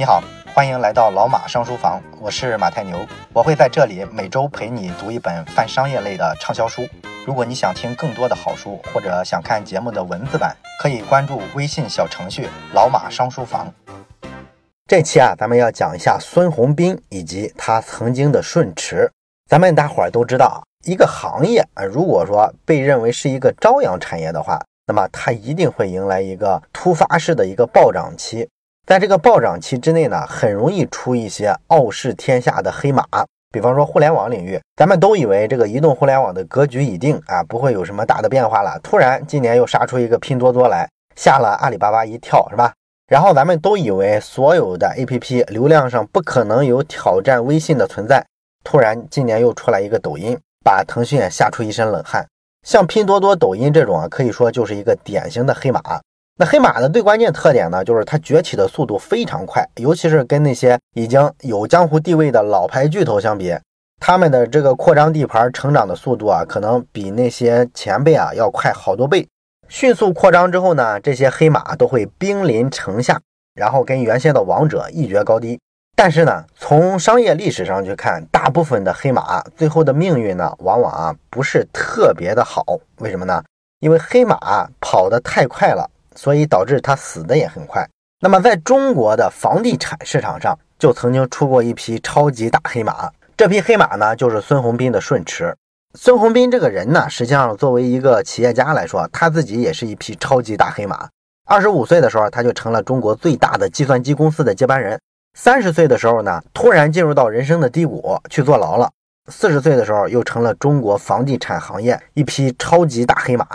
你好，欢迎来到老马商书房，我是马太牛，我会在这里每周陪你读一本泛商业类的畅销书。如果你想听更多的好书，或者想看节目的文字版，可以关注微信小程序“老马商书房”。这期啊，咱们要讲一下孙宏斌以及他曾经的顺驰。咱们大伙儿都知道，一个行业啊，如果说被认为是一个朝阳产业的话，那么它一定会迎来一个突发式的一个暴涨期。在这个暴涨期之内呢，很容易出一些傲视天下的黑马。比方说互联网领域，咱们都以为这个移动互联网的格局已定啊，不会有什么大的变化了。突然今年又杀出一个拼多多来，吓了阿里巴巴一跳，是吧？然后咱们都以为所有的 APP 流量上不可能有挑战微信的存在，突然今年又出来一个抖音，把腾讯吓出一身冷汗。像拼多多、抖音这种啊，可以说就是一个典型的黑马。那黑马的最关键特点呢，就是它崛起的速度非常快，尤其是跟那些已经有江湖地位的老牌巨头相比，他们的这个扩张地盘、成长的速度啊，可能比那些前辈啊要快好多倍。迅速扩张之后呢，这些黑马都会兵临城下，然后跟原先的王者一决高低。但是呢，从商业历史上去看，大部分的黑马最后的命运呢，往往啊不是特别的好。为什么呢？因为黑马跑得太快了。所以导致他死的也很快。那么，在中国的房地产市场上，就曾经出过一匹超级大黑马。这匹黑马呢，就是孙宏斌的顺驰。孙宏斌这个人呢，实际上作为一个企业家来说，他自己也是一匹超级大黑马。二十五岁的时候，他就成了中国最大的计算机公司的接班人。三十岁的时候呢，突然进入到人生的低谷，去坐牢了。四十岁的时候，又成了中国房地产行业一匹超级大黑马。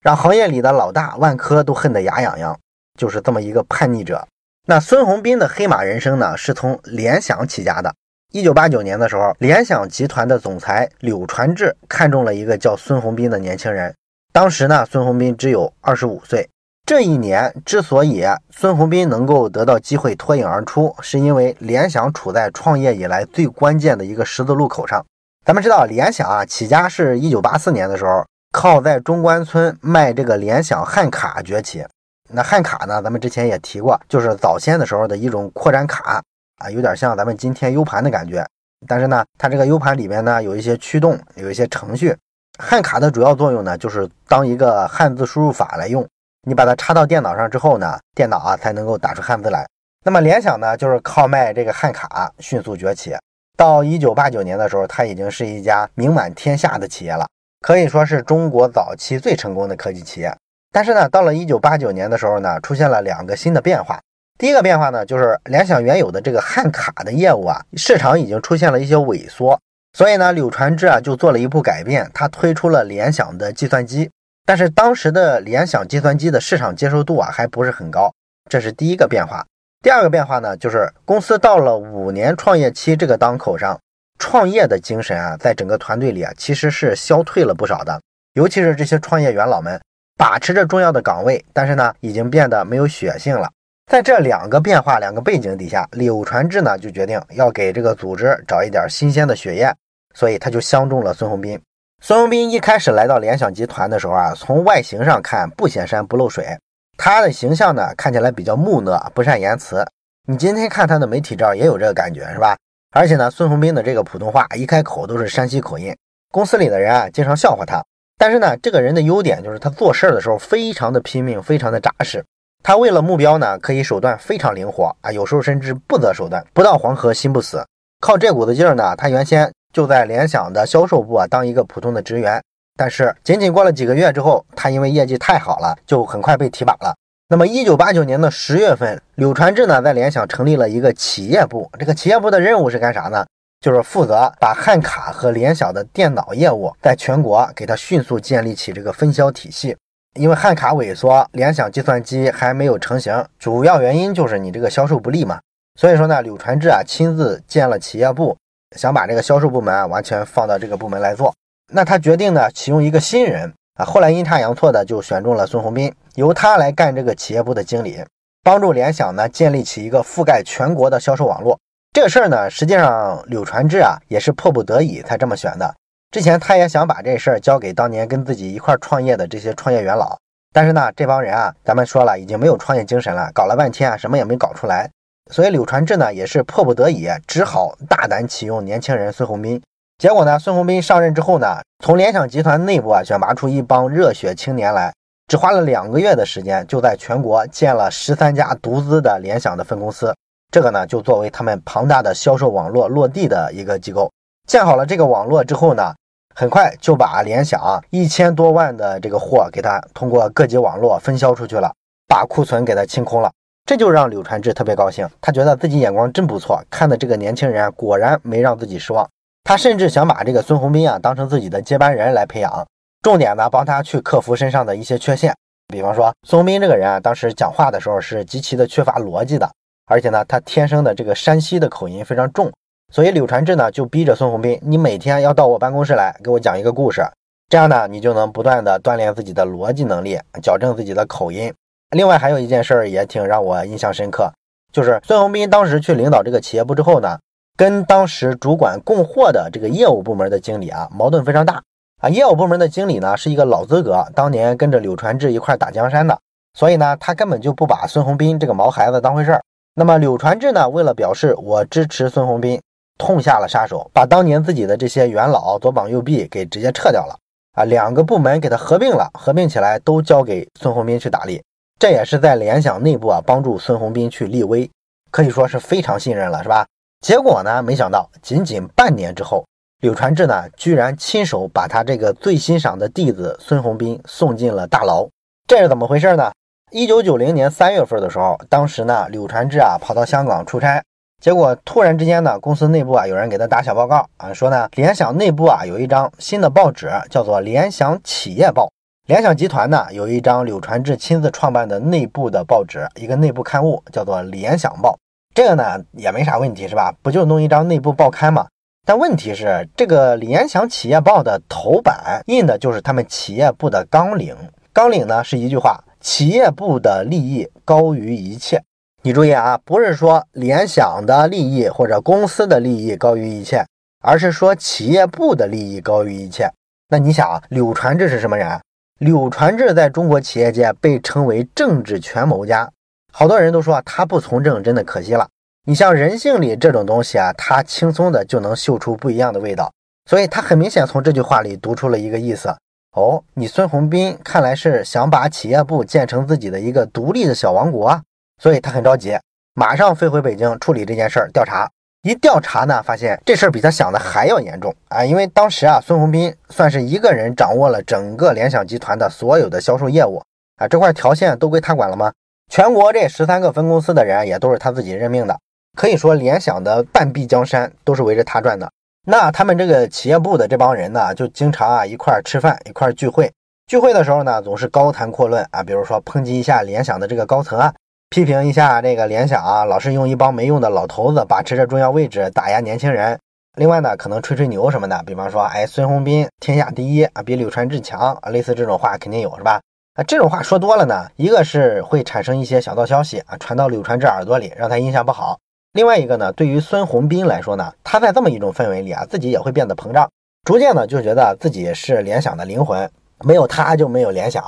让行业里的老大万科都恨得牙痒痒，就是这么一个叛逆者。那孙宏斌的黑马人生呢，是从联想起家的。一九八九年的时候，联想集团的总裁柳传志看中了一个叫孙宏斌的年轻人。当时呢，孙宏斌只有二十五岁。这一年之所以孙宏斌能够得到机会脱颖而出，是因为联想处在创业以来最关键的一个十字路口上。咱们知道，联想啊起家是一九八四年的时候。靠在中关村卖这个联想汉卡崛起。那汉卡呢？咱们之前也提过，就是早先的时候的一种扩展卡啊，有点像咱们今天 U 盘的感觉。但是呢，它这个 U 盘里面呢有一些驱动，有一些程序。汉卡的主要作用呢，就是当一个汉字输入法来用。你把它插到电脑上之后呢，电脑啊才能够打出汉字来。那么联想呢，就是靠卖这个汉卡迅速崛起。到一九八九年的时候，它已经是一家名满天下的企业了。可以说是中国早期最成功的科技企业，但是呢，到了一九八九年的时候呢，出现了两个新的变化。第一个变化呢，就是联想原有的这个汉卡的业务啊，市场已经出现了一些萎缩，所以呢，柳传志啊就做了一步改变，他推出了联想的计算机。但是当时的联想计算机的市场接受度啊还不是很高，这是第一个变化。第二个变化呢，就是公司到了五年创业期这个当口上。创业的精神啊，在整个团队里啊，其实是消退了不少的。尤其是这些创业元老们，把持着重要的岗位，但是呢，已经变得没有血性了。在这两个变化、两个背景底下，柳传志呢就决定要给这个组织找一点新鲜的血液，所以他就相中了孙宏斌。孙宏斌一开始来到联想集团的时候啊，从外形上看不显山不漏水，他的形象呢看起来比较木讷，不善言辞。你今天看他的媒体照也有这个感觉，是吧？而且呢，孙宏斌的这个普通话一开口都是山西口音，公司里的人啊经常笑话他。但是呢，这个人的优点就是他做事儿的时候非常的拼命，非常的扎实。他为了目标呢，可以手段非常灵活啊，有时候甚至不择手段。不到黄河心不死，靠这股子劲儿呢，他原先就在联想的销售部啊当一个普通的职员。但是仅仅过了几个月之后，他因为业绩太好了，就很快被提拔了。那么，一九八九年的十月份，柳传志呢在联想成立了一个企业部。这个企业部的任务是干啥呢？就是负责把汉卡和联想的电脑业务在全国给它迅速建立起这个分销体系。因为汉卡萎缩，联想计算机还没有成型，主要原因就是你这个销售不利嘛。所以说呢，柳传志啊亲自建了企业部，想把这个销售部门啊完全放到这个部门来做。那他决定呢启用一个新人。啊，后来阴差阳错的就选中了孙宏斌，由他来干这个企业部的经理，帮助联想呢建立起一个覆盖全国的销售网络。这个事儿呢，实际上柳传志啊也是迫不得已才这么选的。之前他也想把这事儿交给当年跟自己一块创业的这些创业元老，但是呢，这帮人啊，咱们说了已经没有创业精神了，搞了半天啊什么也没搞出来。所以柳传志呢也是迫不得已，只好大胆启用年轻人孙宏斌。结果呢，孙宏斌上任之后呢，从联想集团内部啊选拔出一帮热血青年来，只花了两个月的时间，就在全国建了十三家独资的联想的分公司。这个呢，就作为他们庞大的销售网络落地的一个机构。建好了这个网络之后呢，很快就把联想一千多万的这个货给他通过各级网络分销出去了，把库存给他清空了。这就让柳传志特别高兴，他觉得自己眼光真不错，看的这个年轻人果然没让自己失望。他甚至想把这个孙宏斌啊当成自己的接班人来培养，重点呢帮他去克服身上的一些缺陷。比方说，孙宏斌这个人啊，当时讲话的时候是极其的缺乏逻辑的。而且呢，他天生的这个山西的口音非常重，所以柳传志呢就逼着孙宏斌，你每天要到我办公室来给我讲一个故事，这样呢，你就能不断的锻炼自己的逻辑能力，矫正自己的口音。另外还有一件事儿也挺让我印象深刻，就是孙宏斌当时去领导这个企业部之后呢，跟当时主管供货的这个业务部门的经理啊矛盾非常大啊。业务部门的经理呢是一个老资格，当年跟着柳传志一块打江山的，所以呢，他根本就不把孙宏斌这个毛孩子当回事儿。那么柳传志呢，为了表示我支持孙宏斌，痛下了杀手，把当年自己的这些元老左膀右臂给直接撤掉了啊，两个部门给他合并了，合并起来都交给孙宏斌去打理，这也是在联想内部啊帮助孙宏斌去立威，可以说是非常信任了，是吧？结果呢，没想到仅仅半年之后，柳传志呢居然亲手把他这个最欣赏的弟子孙宏斌送进了大牢，这是怎么回事呢？一九九零年三月份的时候，当时呢，柳传志啊跑到香港出差，结果突然之间呢，公司内部啊有人给他打小报告啊，说呢，联想内部啊有一张新的报纸叫做《联想企业报》，联想集团呢有一张柳传志亲自创办的内部的报纸，一个内部刊物叫做《联想报》，这个呢也没啥问题是吧？不就弄一张内部报刊吗？但问题是，这个联想企业报的头版印的就是他们企业部的纲领，纲领呢是一句话。企业部的利益高于一切，你注意啊，不是说联想的利益或者公司的利益高于一切，而是说企业部的利益高于一切。那你想啊，柳传志是什么人？柳传志在中国企业界被称为政治权谋家，好多人都说他不从政真的可惜了。你像人性里这种东西啊，他轻松的就能嗅出不一样的味道，所以他很明显从这句话里读出了一个意思。哦，你孙宏斌看来是想把企业部建成自己的一个独立的小王国，所以他很着急，马上飞回北京处理这件事儿，调查。一调查呢，发现这事儿比他想的还要严重啊！因为当时啊，孙宏斌算是一个人掌握了整个联想集团的所有的销售业务啊，这块条线都归他管了吗？全国这十三个分公司的人也都是他自己任命的，可以说联想的半壁江山都是围着他转的。那他们这个企业部的这帮人呢，就经常啊一块儿吃饭，一块儿聚会。聚会的时候呢，总是高谈阔论啊，比如说抨击一下联想的这个高层啊，批评一下这个联想啊，老是用一帮没用的老头子把持着重要位置，打压年轻人。另外呢，可能吹吹牛什么的，比方说，哎，孙宏斌天下第一啊，比柳传志强啊，类似这种话肯定有，是吧？啊，这种话说多了呢，一个是会产生一些小道消息啊，传到柳传志耳朵里，让他印象不好。另外一个呢，对于孙宏斌来说呢，他在这么一种氛围里啊，自己也会变得膨胀，逐渐呢就觉得自己是联想的灵魂，没有他就没有联想。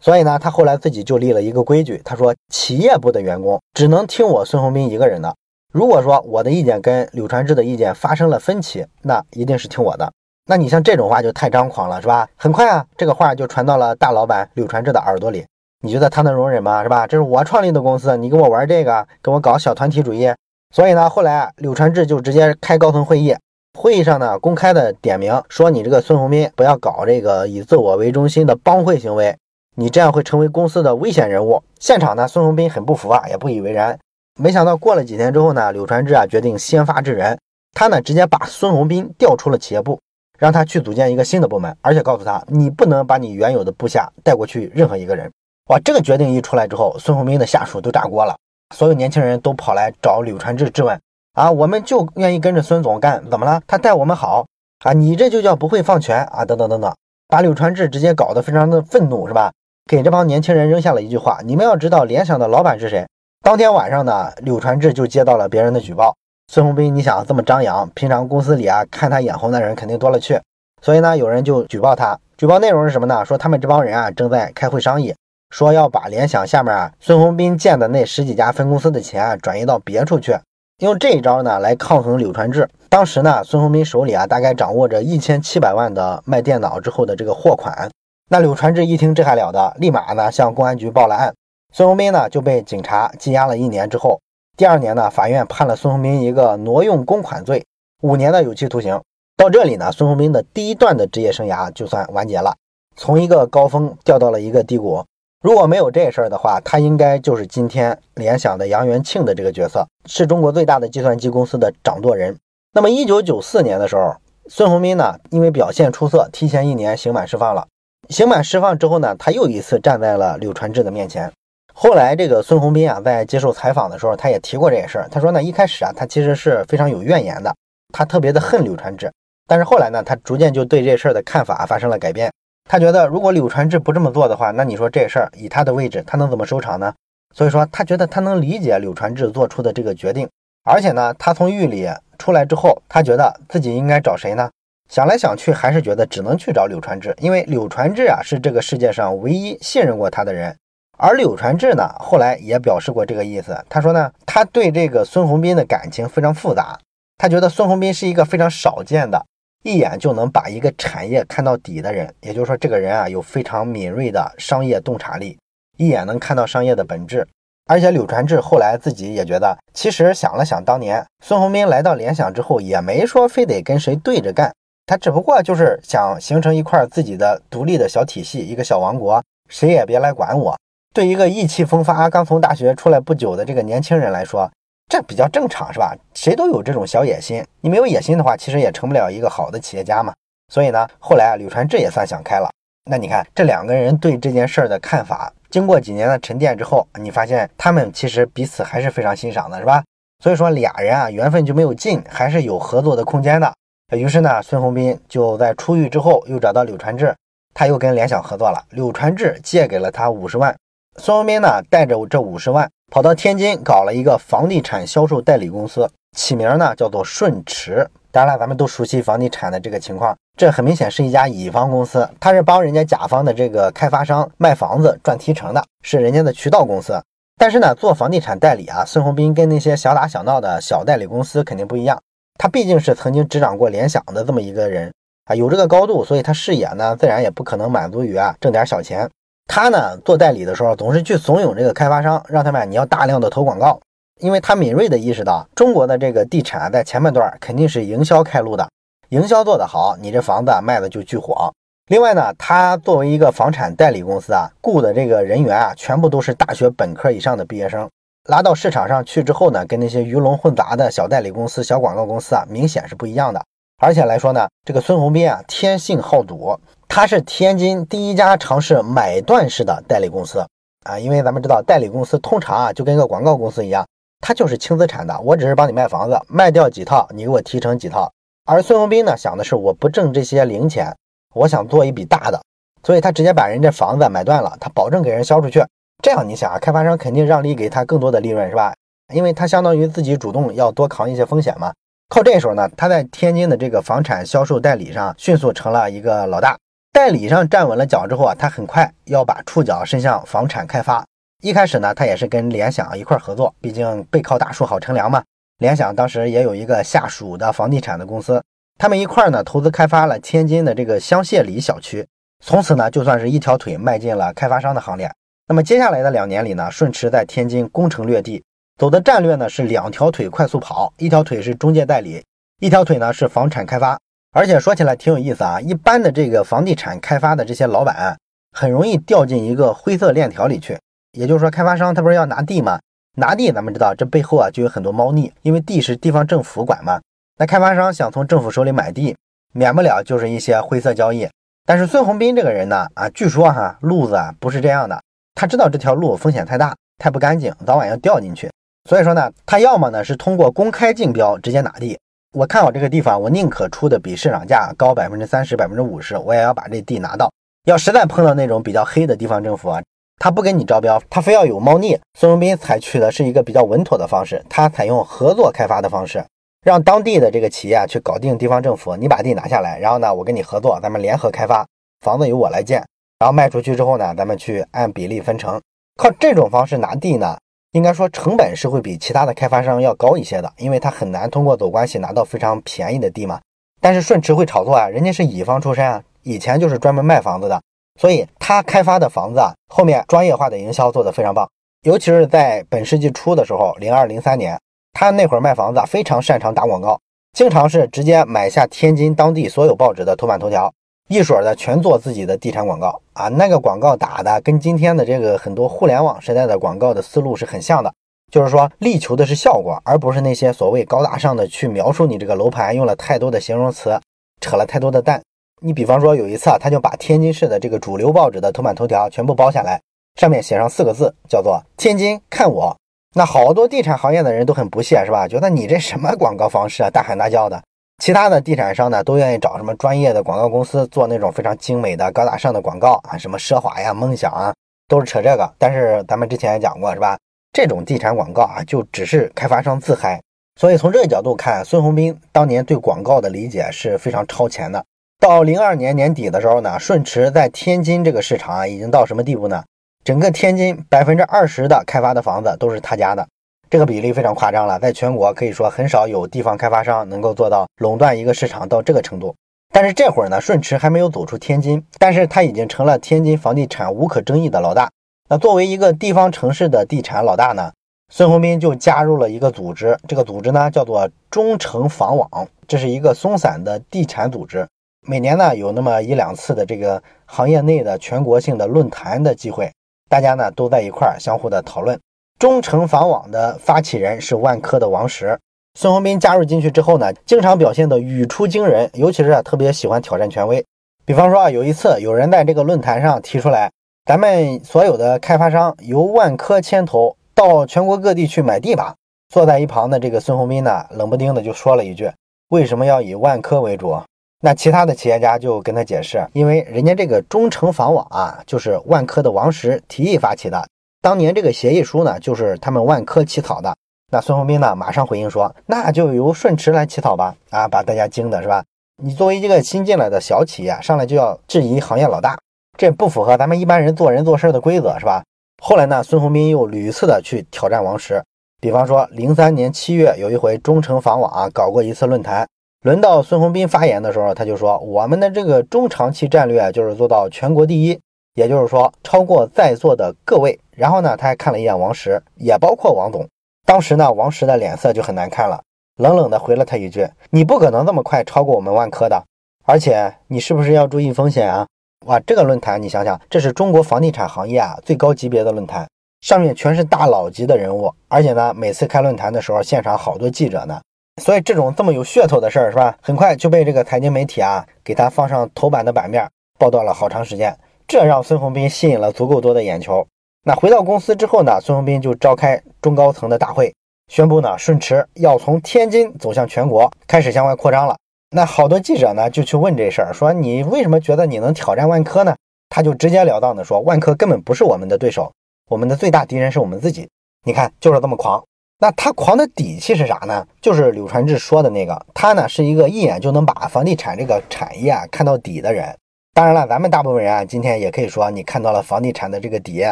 所以呢，他后来自己就立了一个规矩，他说企业部的员工只能听我孙宏斌一个人的。如果说我的意见跟柳传志的意见发生了分歧，那一定是听我的。那你像这种话就太张狂了，是吧？很快啊，这个话就传到了大老板柳传志的耳朵里。你觉得他能容忍吗？是吧？这是我创立的公司，你跟我玩这个，跟我搞小团体主义。所以呢，后来啊，柳传志就直接开高层会议，会议上呢，公开的点名说：“你这个孙宏斌不要搞这个以自我为中心的帮会行为，你这样会成为公司的危险人物。”现场呢，孙宏斌很不服啊，也不以为然。没想到过了几天之后呢，柳传志啊决定先发制人，他呢直接把孙宏斌调出了企业部，让他去组建一个新的部门，而且告诉他，你不能把你原有的部下带过去任何一个人。哇，这个决定一出来之后，孙宏斌的下属都炸锅了。所有年轻人都跑来找柳传志质问啊，我们就愿意跟着孙总干，怎么了？他待我们好啊，你这就叫不会放权啊，等等等等，把柳传志直接搞得非常的愤怒，是吧？给这帮年轻人扔下了一句话：你们要知道联想的老板是谁。当天晚上呢，柳传志就接到了别人的举报，孙宏斌，你想这么张扬，平常公司里啊看他眼红的人肯定多了去，所以呢，有人就举报他，举报内容是什么呢？说他们这帮人啊正在开会商议。说要把联想下面啊孙宏斌建的那十几家分公司的钱啊转移到别处去，用这一招呢来抗衡柳传志。当时呢，孙宏斌手里啊大概掌握着一千七百万的卖电脑之后的这个货款。那柳传志一听这还了得，立马呢向公安局报了案。孙宏斌呢就被警察羁押了一年之后，第二年呢法院判了孙宏斌一个挪用公款罪，五年的有期徒刑。到这里呢，孙宏斌的第一段的职业生涯就算完结了，从一个高峰掉到了一个低谷。如果没有这事儿的话，他应该就是今天联想的杨元庆的这个角色，是中国最大的计算机公司的掌舵人。那么，一九九四年的时候，孙宏斌呢，因为表现出色，提前一年刑满释放了。刑满释放之后呢，他又一次站在了柳传志的面前。后来，这个孙宏斌啊，在接受采访的时候，他也提过这件事儿。他说呢，一开始啊，他其实是非常有怨言的，他特别的恨柳传志。但是后来呢，他逐渐就对这事儿的看法发生了改变。他觉得，如果柳传志不这么做的话，那你说这事儿以他的位置，他能怎么收场呢？所以说，他觉得他能理解柳传志做出的这个决定。而且呢，他从狱里出来之后，他觉得自己应该找谁呢？想来想去，还是觉得只能去找柳传志，因为柳传志啊是这个世界上唯一信任过他的人。而柳传志呢，后来也表示过这个意思。他说呢，他对这个孙宏斌的感情非常复杂。他觉得孙宏斌是一个非常少见的，一眼就能把一个产业看到底的人。也就是说，这个人啊有非常敏锐的商业洞察力，一眼能看到商业的本质。而且柳传志后来自己也觉得，其实想了想，当年孙宏斌来到联想之后，也没说非得跟谁对着干，他只不过就是想形成一块自己的独立的小体系，一个小王国，谁也别来管我。对一个意气风发、刚从大学出来不久的这个年轻人来说，这比较正常，是吧？谁都有这种小野心。你没有野心的话，其实也成不了一个好的企业家嘛。所以呢，后来啊，柳传志也算想开了。那你看，这两个人对这件事儿的看法，经过几年的沉淀之后，你发现他们其实彼此还是非常欣赏的，是吧？所以说俩人啊，缘分就没有尽，还是有合作的空间的。于是呢，孙宏斌就在出狱之后又找到柳传志，他又跟联想合作了。柳传志借给了他五十万，孙宏斌呢带着这五十万。跑到天津搞了一个房地产销售代理公司，起名呢叫做顺驰。当然了，咱们都熟悉房地产的这个情况，这很明显是一家乙方公司，他是帮人家甲方的这个开发商卖房子赚提成的，是人家的渠道公司。但是呢，做房地产代理啊，孙宏斌跟那些小打小闹的小代理公司肯定不一样，他毕竟是曾经执掌过联想的这么一个人啊，有这个高度，所以他视野呢自然也不可能满足于啊挣点小钱。他呢做代理的时候，总是去怂恿这个开发商，让他们你要大量的投广告，因为他敏锐的意识到，中国的这个地产在前半段肯定是营销开路的，营销做得好，你这房子卖的就巨火。另外呢，他作为一个房产代理公司啊，雇的这个人员啊，全部都是大学本科以上的毕业生，拉到市场上去之后呢，跟那些鱼龙混杂的小代理公司、小广告公司啊，明显是不一样的。而且来说呢，这个孙宏斌啊，天性好赌。他是天津第一家尝试买断式的代理公司啊，因为咱们知道代理公司通常啊就跟个广告公司一样，它就是轻资产的，我只是帮你卖房子，卖掉几套你给我提成几套。而孙宏斌呢想的是我不挣这些零钱，我想做一笔大的，所以他直接把人家房子买断了，他保证给人销出去。这样你想啊，开发商肯定让利给他更多的利润是吧？因为他相当于自己主动要多扛一些风险嘛。靠这时候呢，他在天津的这个房产销售代理上迅速成了一个老大。代理上站稳了脚之后啊，他很快要把触角伸向房产开发。一开始呢，他也是跟联想一块合作，毕竟背靠大树好乘凉嘛。联想当时也有一个下属的房地产的公司，他们一块呢投资开发了天津的这个香榭里小区，从此呢就算是一条腿迈进了开发商的行列。那么接下来的两年里呢，顺驰在天津攻城略地，走的战略呢是两条腿快速跑，一条腿是中介代理，一条腿呢是房产开发。而且说起来挺有意思啊，一般的这个房地产开发的这些老板，很容易掉进一个灰色链条里去。也就是说，开发商他不是要拿地吗？拿地，咱们知道这背后啊就有很多猫腻，因为地是地方政府管嘛。那开发商想从政府手里买地，免不了就是一些灰色交易。但是孙宏斌这个人呢，啊，据说哈路子啊不是这样的，他知道这条路风险太大，太不干净，早晚要掉进去。所以说呢，他要么呢是通过公开竞标直接拿地。我看好这个地方，我宁可出的比市场价高百分之三十、百分之五十，我也要把这地拿到。要实在碰到那种比较黑的地方政府啊，他不跟你招标，他非要有猫腻。孙宏斌采取的是一个比较稳妥的方式，他采用合作开发的方式，让当地的这个企业去搞定地方政府，你把地拿下来，然后呢，我跟你合作，咱们联合开发房子由我来建。然后卖出去之后呢，咱们去按比例分成。靠这种方式拿地呢，应该说成本是会比其他的开发商要高一些的，因为他很难通过走关系拿到非常便宜的地嘛。但是顺驰会炒作啊，人家是乙方出身啊，以前就是专门卖房子的，所以他开发的房子啊，后面专业化的营销做得非常棒。尤其是在本世纪初的时候，零二零三年，他那会儿卖房子非常擅长打广告，经常是直接买下天津当地所有报纸的头版头条。一水儿的全做自己的地产广告啊，那个广告打的跟今天的这个很多互联网时代的广告的思路是很像的，就是说力求的是效果，而不是那些所谓高大上的去描述你这个楼盘用了太多的形容词，扯了太多的蛋。你比方说有一次啊，他就把天津市的这个主流报纸的头版头条全部包下来，上面写上四个字，叫做“天津看我”。那好多地产行业的人都很不屑，是吧？觉得你这什么广告方式啊，大喊大叫的。其他的地产商呢，都愿意找什么专业的广告公司做那种非常精美的、高大上的广告啊，什么奢华呀、梦想啊，都是扯这个。但是咱们之前也讲过，是吧？这种地产广告啊，就只是开发商自嗨。所以从这个角度看，孙宏斌当年对广告的理解是非常超前的。到零二年年底的时候呢，顺驰在天津这个市场啊，已经到什么地步呢？整个天津百分之二十的开发的房子都是他家的。这个比例非常夸张了，在全国可以说很少有地方开发商能够做到垄断一个市场到这个程度。但是这会儿呢，顺驰还没有走出天津，但是他已经成了天津房地产无可争议的老大。那作为一个地方城市的地产老大呢，孙宏斌就加入了一个组织，这个组织呢叫做中城房网，这是一个松散的地产组织，每年呢有那么一两次的这个行业内的全国性的论坛的机会，大家呢都在一块儿相互的讨论。中城房网的发起人是万科的王石，孙宏斌加入进去之后呢，经常表现的语出惊人，尤其是啊特别喜欢挑战权威。比方说啊，有一次有人在这个论坛上提出来，咱们所有的开发商由万科牵头到全国各地去买地吧。坐在一旁的这个孙宏斌呢，冷不丁的就说了一句：“为什么要以万科为主？”那其他的企业家就跟他解释，因为人家这个中城房网啊，就是万科的王石提议发起的。当年这个协议书呢，就是他们万科起草的。那孙宏斌呢，马上回应说：“那就由顺驰来起草吧。”啊，把大家惊的是吧？你作为一个新进来的小企业，上来就要质疑行业老大，这不符合咱们一般人做人做事的规则，是吧？后来呢，孙宏斌又屡次的去挑战王石。比方说，零三年七月有一回中城房网啊搞过一次论坛，轮到孙宏斌发言的时候，他就说：“我们的这个中长期战略就是做到全国第一。”也就是说，超过在座的各位。然后呢，他还看了一眼王石，也包括王总。当时呢，王石的脸色就很难看了，冷冷的回了他一句：“你不可能这么快超过我们万科的，而且你是不是要注意风险啊？”哇，这个论坛你想想，这是中国房地产行业啊最高级别的论坛，上面全是大佬级的人物，而且呢，每次开论坛的时候，现场好多记者呢。所以这种这么有噱头的事儿，是吧？很快就被这个财经媒体啊给他放上头版的版面，报道了好长时间。这让孙宏斌吸引了足够多的眼球。那回到公司之后呢，孙宏斌就召开中高层的大会，宣布呢，顺驰要从天津走向全国，开始向外扩张了。那好多记者呢就去问这事儿，说你为什么觉得你能挑战万科呢？他就直截了当的说，万科根本不是我们的对手，我们的最大敌人是我们自己。你看，就是这么狂。那他狂的底气是啥呢？就是柳传志说的那个，他呢是一个一眼就能把房地产这个产业啊看到底的人。当然了，咱们大部分人啊，今天也可以说你看到了房地产的这个底，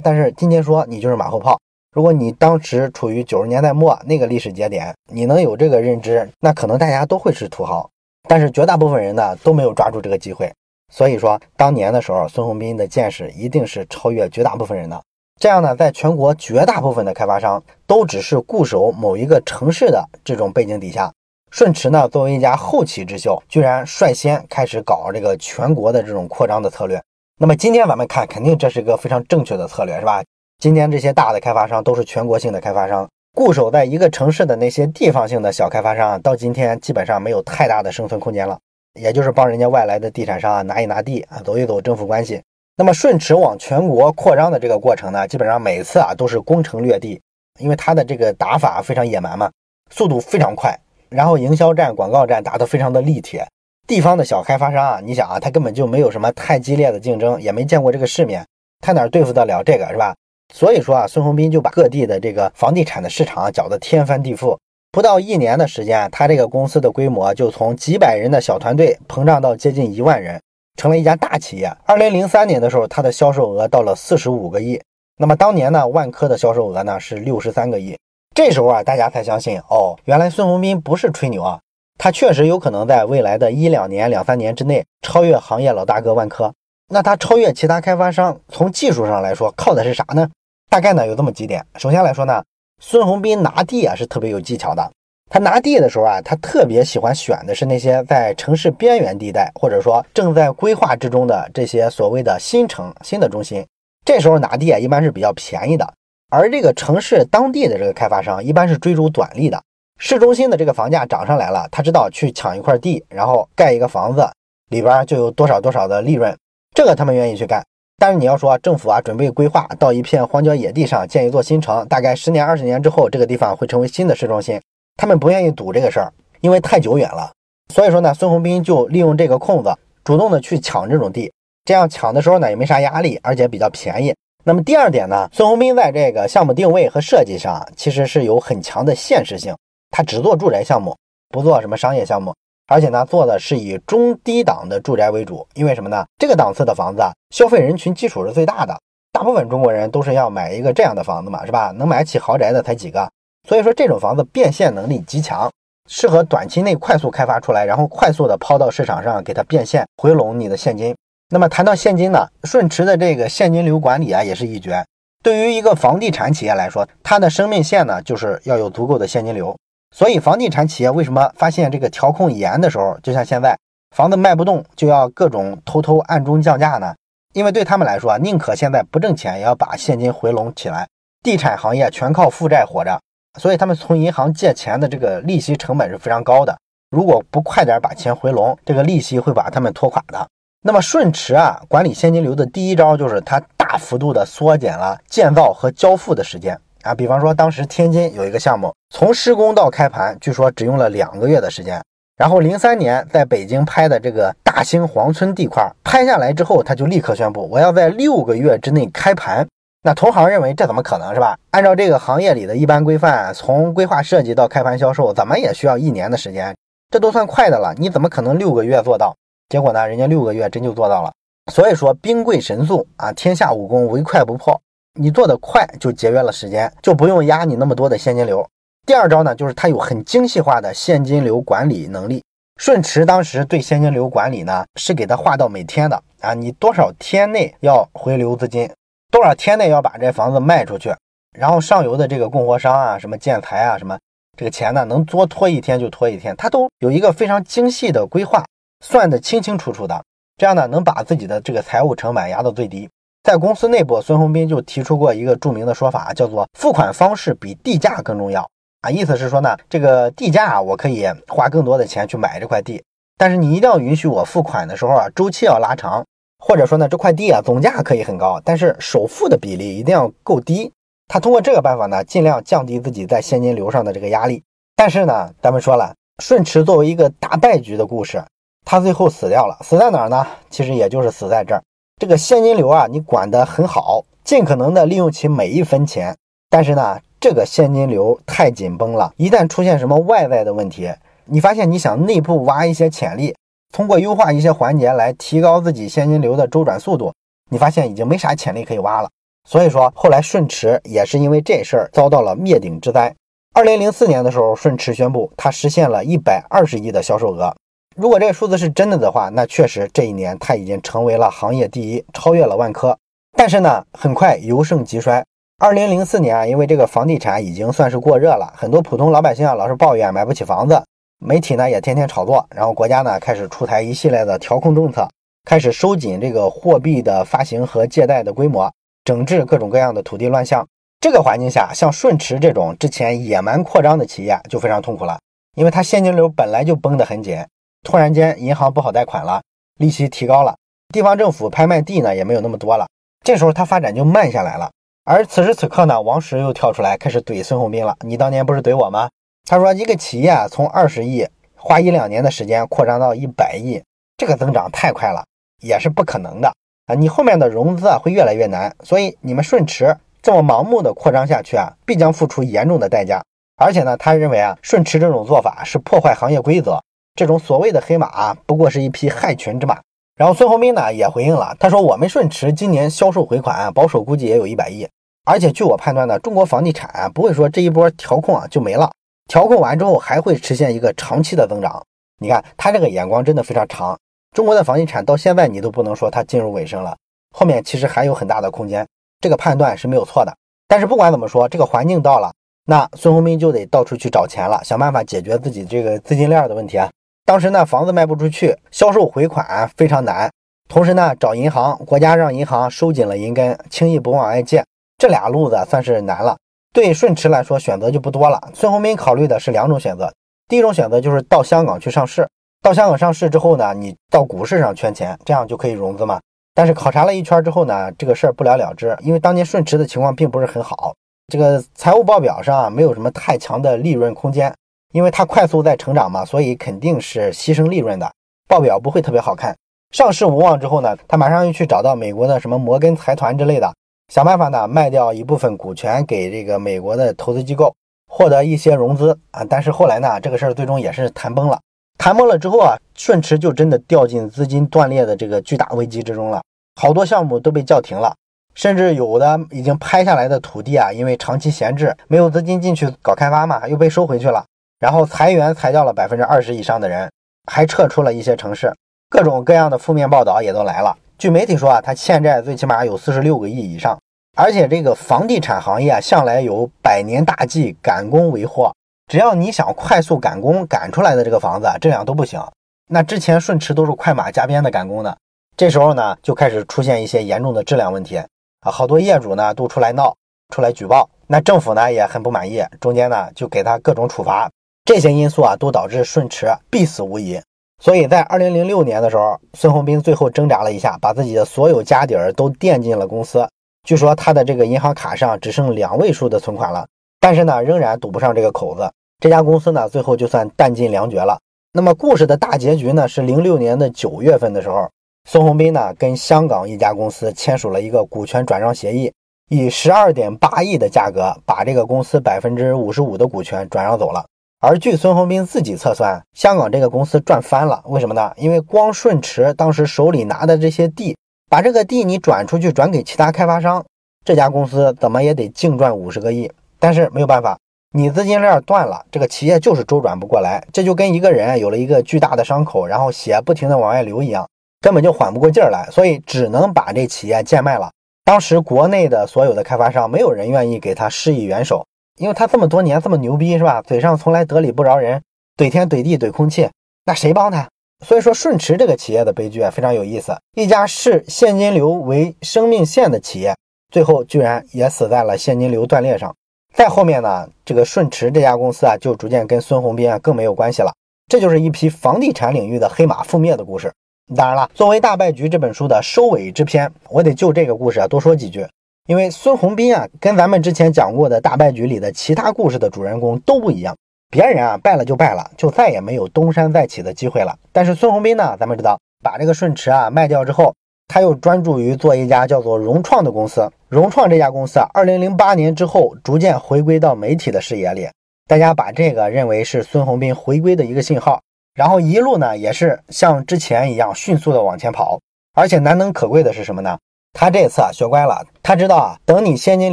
但是今天说你就是马后炮。如果你当时处于九十年代末那个历史节点，你能有这个认知，那可能大家都会是土豪。但是绝大部分人呢都没有抓住这个机会，所以说当年的时候，孙宏斌的见识一定是超越绝大部分人的。这样呢，在全国绝大部分的开发商都只是固守某一个城市的这种背景底下。顺驰呢，作为一家后起之秀，居然率先开始搞这个全国的这种扩张的策略。那么今天咱们看，肯定这是一个非常正确的策略，是吧？今天这些大的开发商都是全国性的开发商，固守在一个城市的那些地方性的小开发商，到今天基本上没有太大的生存空间了。也就是帮人家外来的地产商啊拿一拿地啊，走一走政府关系。那么顺驰往全国扩张的这个过程呢，基本上每次啊都是攻城略地，因为它的这个打法非常野蛮嘛，速度非常快。然后营销战、广告战打得非常的立体，地方的小开发商啊，你想啊，他根本就没有什么太激烈的竞争，也没见过这个世面，他哪对付得了这个是吧？所以说啊，孙宏斌就把各地的这个房地产的市场搅得天翻地覆，不到一年的时间，他这个公司的规模就从几百人的小团队膨胀到接近一万人，成了一家大企业。二零零三年的时候，他的销售额到了四十五个亿。那么当年呢，万科的销售额呢是六十三个亿。这时候啊，大家才相信哦，原来孙宏斌不是吹牛啊，他确实有可能在未来的一两年、两三年之内超越行业老大哥万科。那他超越其他开发商，从技术上来说，靠的是啥呢？大概呢有这么几点。首先来说呢，孙宏斌拿地啊是特别有技巧的。他拿地的时候啊，他特别喜欢选的是那些在城市边缘地带，或者说正在规划之中的这些所谓的新城、新的中心。这时候拿地啊，一般是比较便宜的。而这个城市当地的这个开发商，一般是追逐短利的。市中心的这个房价涨上来了，他知道去抢一块地，然后盖一个房子，里边就有多少多少的利润，这个他们愿意去干。但是你要说政府啊，准备规划到一片荒郊野地上建一座新城，大概十年、二十年之后，这个地方会成为新的市中心。他们不愿意赌这个事儿，因为太久远了。所以说呢，孙宏斌就利用这个空子，主动的去抢这种地。这样抢的时候呢，也没啥压力，而且比较便宜。那么第二点呢，孙宏斌在这个项目定位和设计上，其实是有很强的现实性。他只做住宅项目，不做什么商业项目，而且呢，做的是以中低档的住宅为主。因为什么呢？这个档次的房子，消费人群基础是最大的，大部分中国人都是要买一个这样的房子嘛，是吧？能买起豪宅的才几个。所以说这种房子变现能力极强，适合短期内快速开发出来，然后快速的抛到市场上给它变现回笼你的现金。那么谈到现金呢，顺驰的这个现金流管理啊也是一绝。对于一个房地产企业来说，它的生命线呢就是要有足够的现金流。所以房地产企业为什么发现这个调控严的时候，就像现在房子卖不动就要各种偷偷暗中降价呢？因为对他们来说，宁可现在不挣钱，也要把现金回笼起来。地产行业全靠负债活着。所以他们从银行借钱的这个利息成本是非常高的，如果不快点把钱回笼，这个利息会把他们拖垮的。那么顺驰啊，管理现金流的第一招就是它大幅度的缩减了建造和交付的时间啊。比方说当时天津有一个项目，从施工到开盘，据说只用了两个月的时间。然后零三年在北京拍的这个大兴黄村地块拍下来之后，他就立刻宣布我要在六个月之内开盘。那同行认为这怎么可能是吧？按照这个行业里的一般规范，从规划设计到开盘销售，怎么也需要一年的时间，这都算快的了。你怎么可能六个月做到？结果呢，人家六个月真就做到了。所以说兵贵神速啊，天下武功唯快不破。你做的快就节约了时间，就不用压你那么多的现金流。第二招呢，就是它有很精细化的现金流管理能力。顺驰当时对现金流管理呢，是给它划到每天的啊，你多少天内要回流资金。多少天内要把这房子卖出去，然后上游的这个供货商啊，什么建材啊，什么这个钱呢，能多拖一天就拖一天，他都有一个非常精细的规划，算得清清楚楚的。这样呢，能把自己的这个财务成本压到最低。在公司内部，孙宏斌就提出过一个著名的说法，叫做付款方式比地价更重要啊。意思是说呢，这个地价我可以花更多的钱去买这块地，但是你一定要允许我付款的时候啊，周期要拉长。或者说呢，这块地啊，总价可以很高，但是首付的比例一定要够低。他通过这个办法呢，尽量降低自己在现金流上的这个压力。但是呢，咱们说了，顺驰作为一个大败局的故事，他最后死掉了，死在哪儿呢？其实也就是死在这儿。这个现金流啊，你管得很好，尽可能的利用其每一分钱。但是呢，这个现金流太紧绷了，一旦出现什么外在的问题，你发现你想内部挖一些潜力。通过优化一些环节来提高自己现金流的周转速度，你发现已经没啥潜力可以挖了。所以说，后来顺驰也是因为这事儿遭到了灭顶之灾。二零零四年的时候，顺驰宣布它实现了一百二十亿的销售额。如果这个数字是真的的话，那确实这一年它已经成为了行业第一，超越了万科。但是呢，很快由盛及衰。二零零四年啊，因为这个房地产已经算是过热了，很多普通老百姓啊老是抱怨买不起房子。媒体呢也天天炒作，然后国家呢开始出台一系列的调控政策，开始收紧这个货币的发行和借贷的规模，整治各种各样的土地乱象。这个环境下，像顺驰这种之前野蛮扩张的企业就非常痛苦了，因为它现金流本来就绷得很紧，突然间银行不好贷款了，利息提高了，地方政府拍卖地呢也没有那么多了，这时候它发展就慢下来了。而此时此刻呢，王石又跳出来开始怼孙宏斌了：“你当年不是怼我吗？”他说：“一个企业啊从二十亿花一两年的时间扩张到一百亿，这个增长太快了，也是不可能的啊！你后面的融资啊会越来越难，所以你们顺驰这么盲目的扩张下去啊，必将付出严重的代价。而且呢，他认为啊，顺驰这种做法是破坏行业规则，这种所谓的黑马，不过是一匹害群之马。然后孙宏斌呢也回应了，他说我们顺驰今年销售回款保守估计也有一百亿，而且据我判断呢，中国房地产不会说这一波调控啊就没了，调控完之后还会实现一个长期的增长。你看他这个眼光真的非常长，中国的房地产到现在你都不能说它进入尾声了，后面其实还有很大的空间，这个判断是没有错的。但是不管怎么说，这个环境到了，那孙宏斌就得到处去找钱了，想办法解决自己这个资金链的问题啊。当时呢，房子卖不出去，销售回款非常难，同时呢，找银行，国家让银行收紧了银根，轻易不往外借，这俩路子算是难了。对顺驰来说，选择就不多了。孙宏斌考虑的是两种选择，第一种选择就是到香港去上市，到香港上市之后呢，你到股市上圈钱，这样就可以融资嘛。但是考察了一圈之后呢，这个事儿不了了之，因为当年顺驰的情况并不是很好，这个财务报表上没有什么太强的利润空间。因为它快速在成长嘛，所以肯定是牺牲利润的，报表不会特别好看。上市无望之后呢，他马上又去找到美国的什么摩根财团之类的，想办法呢卖掉一部分股权给这个美国的投资机构，获得一些融资啊。但是后来呢，这个事儿最终也是谈崩了。谈崩了之后啊，顺驰就真的掉进资金断裂的这个巨大危机之中了，好多项目都被叫停了，甚至有的已经拍下来的土地啊，因为长期闲置，没有资金进去搞开发嘛，又被收回去了。然后裁员裁掉了百分之二十以上的人，还撤出了一些城市，各种各样的负面报道也都来了。据媒体说啊，他欠债最起码有四十六个亿以上，而且这个房地产行业啊，向来有百年大计，赶工为祸。只要你想快速赶工赶出来的这个房子，这样都不行。那之前顺驰都是快马加鞭的赶工的，这时候呢，就开始出现一些严重的质量问题啊，好多业主呢都出来闹，出来举报。那政府呢也很不满意，中间呢就给他各种处罚。这些因素啊，都导致顺驰必死无疑。所以在二零零六年的时候，孙宏斌最后挣扎了一下，把自己的所有家底儿都垫进了公司。据说他的这个银行卡上只剩两位数的存款了，但是呢，仍然堵不上这个口子。这家公司呢，最后就算弹尽粮绝了。那么故事的大结局呢，是零六年的九月份的时候，孙宏斌呢跟香港一家公司签署了一个股权转让协议，以十二点八亿的价格把这个公司百分之五十五的股权转让走了。而据孙宏斌自己测算，香港这个公司赚翻了。为什么呢？因为光顺驰当时手里拿的这些地，把这个地你转出去，转给其他开发商，这家公司怎么也得净赚五十个亿。但是没有办法，你资金链断了，这个企业就是周转不过来。这就跟一个人有了一个巨大的伤口，然后血不停的往外流一样，根本就缓不过劲儿来，所以只能把这企业贱卖了。当时国内的所有的开发商，没有人愿意给他施以援手。因为他这么多年这么牛逼是吧？嘴上从来得理不饶人，怼天怼地怼空气，那谁帮他？所以说顺驰这个企业的悲剧啊非常有意思，一家视现金流为生命线的企业，最后居然也死在了现金流断裂上。再后面呢，这个顺驰这家公司啊就逐渐跟孙宏斌啊更没有关系了。这就是一批房地产领域的黑马覆灭的故事。当然了，作为《大败局》这本书的收尾之篇，我得就这个故事啊多说几句。因为孙宏斌啊，跟咱们之前讲过的大败局里的其他故事的主人公都不一样。别人啊败了就败了，就再也没有东山再起的机会了。但是孙宏斌呢，咱们知道，把这个顺驰啊卖掉之后，他又专注于做一家叫做融创的公司。融创这家公司啊，二零零八年之后逐渐回归到媒体的视野里，大家把这个认为是孙宏斌回归的一个信号。然后一路呢也是像之前一样迅速的往前跑。而且难能可贵的是什么呢？他这次啊学乖了，他知道啊，等你现金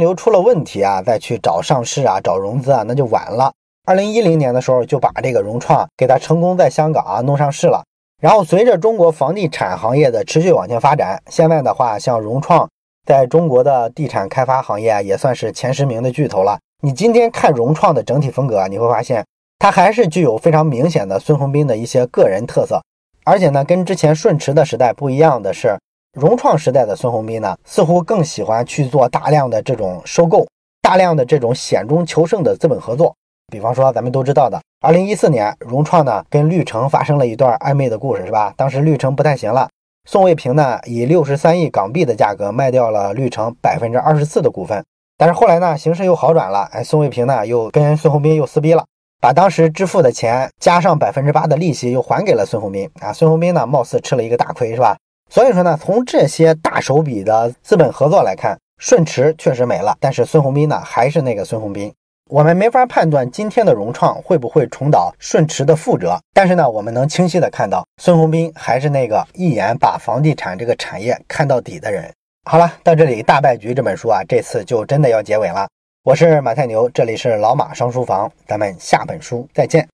流出了问题啊，再去找上市啊、找融资啊，那就晚了。二零一零年的时候就把这个融创给他成功在香港啊弄上市了。然后随着中国房地产行业的持续往前发展，现在的话，像融创在中国的地产开发行业啊也算是前十名的巨头了。你今天看融创的整体风格，你会发现它还是具有非常明显的孙宏斌的一些个人特色，而且呢，跟之前顺驰的时代不一样的是。融创时代的孙宏斌呢，似乎更喜欢去做大量的这种收购，大量的这种险中求胜的资本合作。比方说，咱们都知道的，二零一四年，融创呢跟绿城发生了一段暧昧的故事，是吧？当时绿城不太行了，宋卫平呢以六十三亿港币的价格卖掉了绿城百分之二十四的股份。但是后来呢，形势又好转了，哎，宋卫平呢又跟孙宏斌又撕逼了，把当时支付的钱加上百分之八的利息又还给了孙宏斌啊。孙宏斌呢，貌似吃了一个大亏，是吧？所以说呢，从这些大手笔的资本合作来看，顺驰确实没了，但是孙宏斌呢还是那个孙宏斌。我们没法判断今天的融创会不会重蹈顺驰的覆辙，但是呢，我们能清晰的看到孙宏斌还是那个一眼把房地产这个产业看到底的人。好了，到这里《大败局》这本书啊，这次就真的要结尾了。我是马太牛，这里是老马上书房，咱们下本书再见。